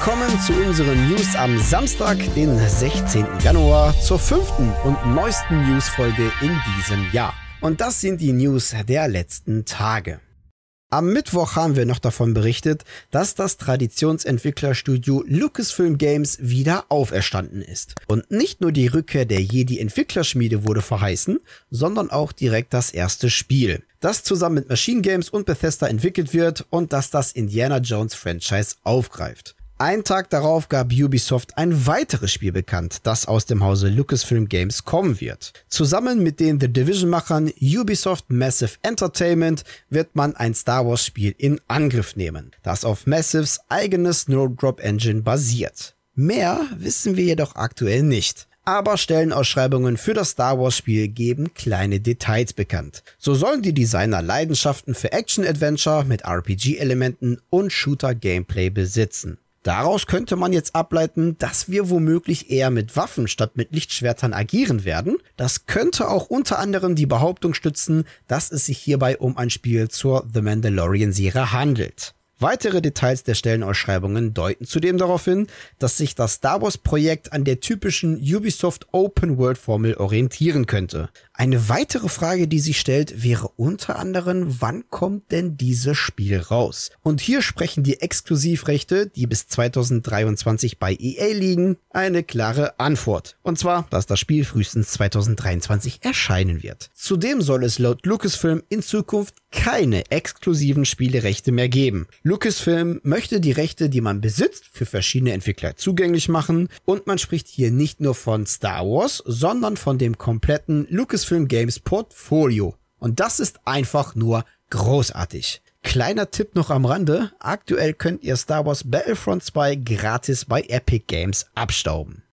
willkommen zu unseren News am Samstag, den 16. Januar, zur fünften und neuesten Newsfolge in diesem Jahr. Und das sind die News der letzten Tage. Am Mittwoch haben wir noch davon berichtet, dass das Traditionsentwicklerstudio Lucasfilm Games wieder auferstanden ist. Und nicht nur die Rückkehr der Jedi Entwicklerschmiede wurde verheißen, sondern auch direkt das erste Spiel, das zusammen mit Machine Games und Bethesda entwickelt wird und das das Indiana Jones Franchise aufgreift. Ein Tag darauf gab Ubisoft ein weiteres Spiel bekannt, das aus dem Hause Lucasfilm Games kommen wird. Zusammen mit den The Division-Machern Ubisoft Massive Entertainment wird man ein Star Wars Spiel in Angriff nehmen, das auf Massives eigenes Snowdrop Engine basiert. Mehr wissen wir jedoch aktuell nicht. Aber Stellenausschreibungen für das Star Wars Spiel geben kleine Details bekannt. So sollen die Designer Leidenschaften für Action-Adventure mit RPG-Elementen und Shooter-Gameplay besitzen. Daraus könnte man jetzt ableiten, dass wir womöglich eher mit Waffen statt mit Lichtschwertern agieren werden. Das könnte auch unter anderem die Behauptung stützen, dass es sich hierbei um ein Spiel zur The Mandalorian Serie handelt. Weitere Details der Stellenausschreibungen deuten zudem darauf hin, dass sich das Star Wars Projekt an der typischen Ubisoft Open World Formel orientieren könnte. Eine weitere Frage, die sich stellt, wäre unter anderem, wann kommt denn dieses Spiel raus? Und hier sprechen die Exklusivrechte, die bis 2023 bei EA liegen, eine klare Antwort. Und zwar, dass das Spiel frühestens 2023 erscheinen wird. Zudem soll es laut Lucasfilm in Zukunft keine exklusiven Spielerechte mehr geben. Lucasfilm möchte die Rechte, die man besitzt, für verschiedene Entwickler zugänglich machen und man spricht hier nicht nur von Star Wars, sondern von dem kompletten Lucasfilm Games Portfolio. Und das ist einfach nur großartig. Kleiner Tipp noch am Rande, aktuell könnt ihr Star Wars Battlefront 2 gratis bei Epic Games abstauben.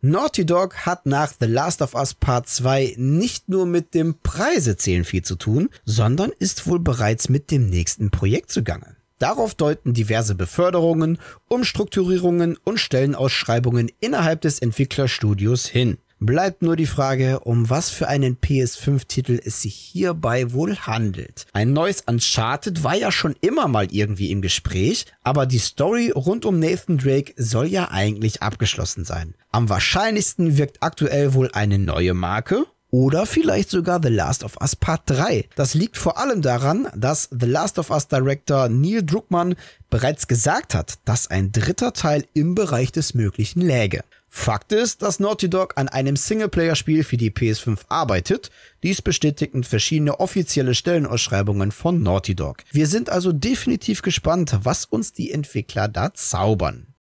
Naughty Dog hat nach The Last of Us Part 2 nicht nur mit dem Preisezählen viel zu tun, sondern ist wohl bereits mit dem nächsten Projekt zugange. Darauf deuten diverse Beförderungen, Umstrukturierungen und Stellenausschreibungen innerhalb des Entwicklerstudios hin. Bleibt nur die Frage, um was für einen PS5-Titel es sich hierbei wohl handelt. Ein neues Uncharted war ja schon immer mal irgendwie im Gespräch, aber die Story rund um Nathan Drake soll ja eigentlich abgeschlossen sein. Am wahrscheinlichsten wirkt aktuell wohl eine neue Marke oder vielleicht sogar The Last of Us Part 3. Das liegt vor allem daran, dass The Last of Us Director Neil Druckmann bereits gesagt hat, dass ein dritter Teil im Bereich des Möglichen läge. Fakt ist, dass Naughty Dog an einem Singleplayer-Spiel für die PS5 arbeitet. Dies bestätigen verschiedene offizielle Stellenausschreibungen von Naughty Dog. Wir sind also definitiv gespannt, was uns die Entwickler da zaubern.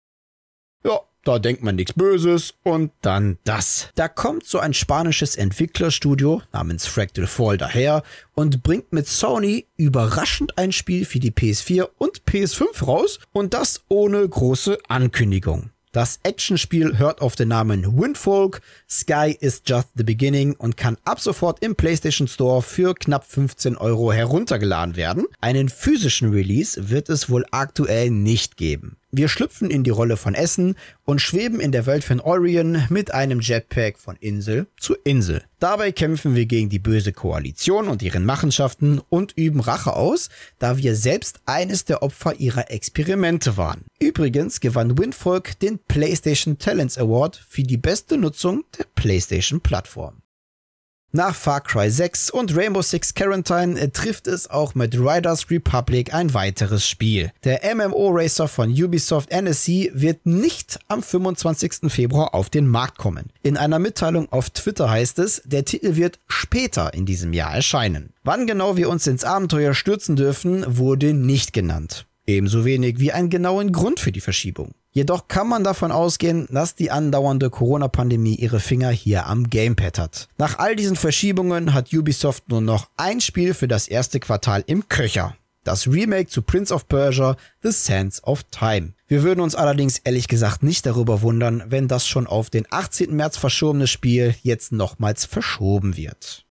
Da denkt man nichts Böses und dann das. Da kommt so ein spanisches Entwicklerstudio namens Fractal Fall daher und bringt mit Sony überraschend ein Spiel für die PS4 und PS5 raus und das ohne große Ankündigung. Das Actionspiel hört auf den Namen Windfolk, Sky is just the beginning und kann ab sofort im PlayStation Store für knapp 15 Euro heruntergeladen werden. Einen physischen Release wird es wohl aktuell nicht geben. Wir schlüpfen in die Rolle von Essen und schweben in der Welt von Orion mit einem Jetpack von Insel zu Insel. Dabei kämpfen wir gegen die böse Koalition und ihren Machenschaften und üben Rache aus, da wir selbst eines der Opfer ihrer Experimente waren. Übrigens gewann Windfolk den PlayStation Talents Award für die beste Nutzung der PlayStation Plattform. Nach Far Cry 6 und Rainbow Six Quarantine äh, trifft es auch mit Riders Republic ein weiteres Spiel. Der MMO-Racer von Ubisoft NSC wird nicht am 25. Februar auf den Markt kommen. In einer Mitteilung auf Twitter heißt es, der Titel wird später in diesem Jahr erscheinen. Wann genau wir uns ins Abenteuer stürzen dürfen, wurde nicht genannt. Ebenso wenig wie einen genauen Grund für die Verschiebung. Jedoch kann man davon ausgehen, dass die andauernde Corona-Pandemie ihre Finger hier am Gamepad hat. Nach all diesen Verschiebungen hat Ubisoft nur noch ein Spiel für das erste Quartal im Köcher. Das Remake zu Prince of Persia, The Sands of Time. Wir würden uns allerdings ehrlich gesagt nicht darüber wundern, wenn das schon auf den 18. März verschobene Spiel jetzt nochmals verschoben wird.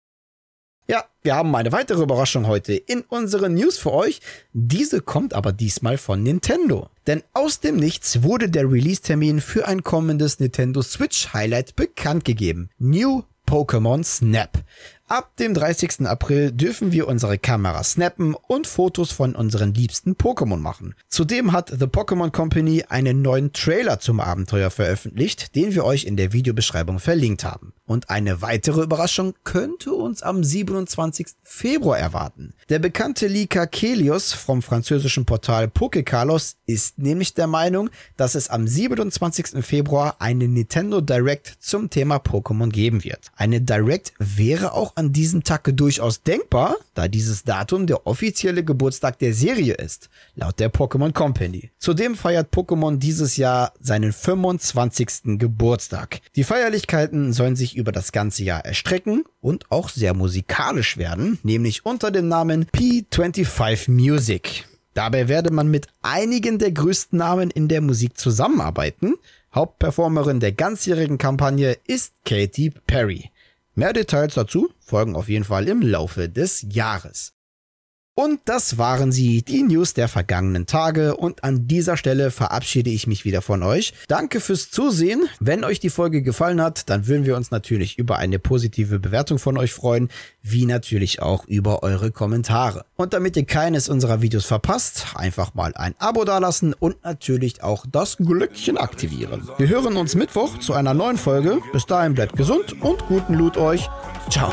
Ja, wir haben eine weitere Überraschung heute in unseren News für euch. Diese kommt aber diesmal von Nintendo. Denn aus dem Nichts wurde der Release-Termin für ein kommendes Nintendo Switch Highlight bekannt gegeben. New Pokémon Snap. Ab dem 30. April dürfen wir unsere Kamera snappen und Fotos von unseren liebsten Pokémon machen. Zudem hat The Pokémon Company einen neuen Trailer zum Abenteuer veröffentlicht, den wir euch in der Videobeschreibung verlinkt haben. Und eine weitere Überraschung könnte uns am 27. Februar erwarten. Der bekannte Leaker Kelios vom französischen Portal Pokécarlos ist nämlich der Meinung, dass es am 27. Februar eine Nintendo Direct zum Thema Pokémon geben wird. Eine Direct wäre auch an diesem Tag durchaus denkbar, da dieses Datum der offizielle Geburtstag der Serie ist, laut der Pokémon Company. Zudem feiert Pokémon dieses Jahr seinen 25. Geburtstag. Die Feierlichkeiten sollen sich über das ganze Jahr erstrecken und auch sehr musikalisch werden, nämlich unter dem Namen P25 Music. Dabei werde man mit einigen der größten Namen in der Musik zusammenarbeiten. Hauptperformerin der ganzjährigen Kampagne ist Katy Perry. Mehr Details dazu folgen auf jeden Fall im Laufe des Jahres. Und das waren sie, die News der vergangenen Tage. Und an dieser Stelle verabschiede ich mich wieder von euch. Danke fürs Zusehen. Wenn euch die Folge gefallen hat, dann würden wir uns natürlich über eine positive Bewertung von euch freuen, wie natürlich auch über eure Kommentare. Und damit ihr keines unserer Videos verpasst, einfach mal ein Abo dalassen und natürlich auch das Glöckchen aktivieren. Wir hören uns Mittwoch zu einer neuen Folge. Bis dahin bleibt gesund und guten Loot euch. Ciao.